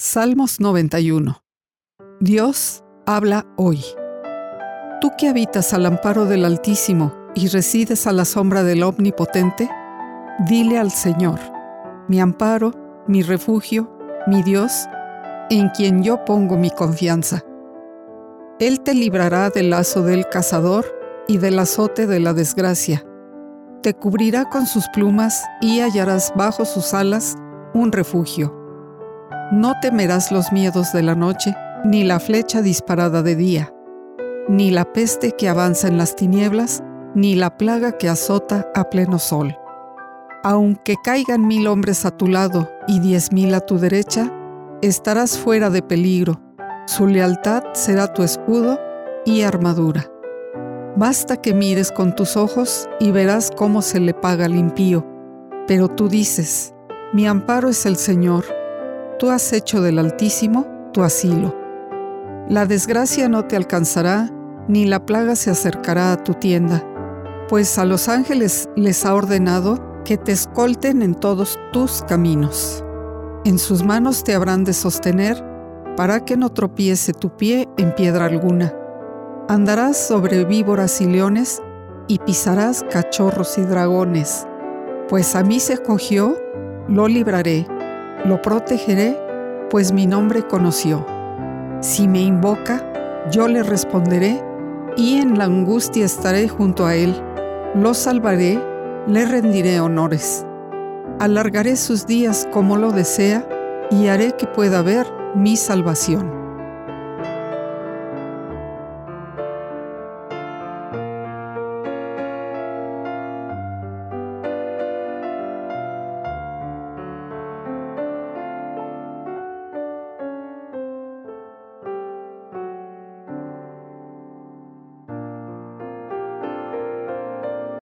Salmos 91 Dios habla hoy. Tú que habitas al amparo del Altísimo y resides a la sombra del Omnipotente, dile al Señor, mi amparo, mi refugio, mi Dios, en quien yo pongo mi confianza. Él te librará del lazo del cazador y del azote de la desgracia. Te cubrirá con sus plumas y hallarás bajo sus alas un refugio. No temerás los miedos de la noche, ni la flecha disparada de día, ni la peste que avanza en las tinieblas, ni la plaga que azota a pleno sol. Aunque caigan mil hombres a tu lado y diez mil a tu derecha, estarás fuera de peligro. Su lealtad será tu escudo y armadura. Basta que mires con tus ojos y verás cómo se le paga al impío. Pero tú dices, mi amparo es el Señor tú has hecho del Altísimo tu asilo. La desgracia no te alcanzará, ni la plaga se acercará a tu tienda, pues a los ángeles les ha ordenado que te escolten en todos tus caminos. En sus manos te habrán de sostener para que no tropiece tu pie en piedra alguna. Andarás sobre víboras y leones y pisarás cachorros y dragones. Pues a mí se cogió, lo libraré lo protegeré, pues mi nombre conoció. Si me invoca, yo le responderé, y en la angustia estaré junto a él. Lo salvaré, le rendiré honores. Alargaré sus días como lo desea, y haré que pueda ver mi salvación.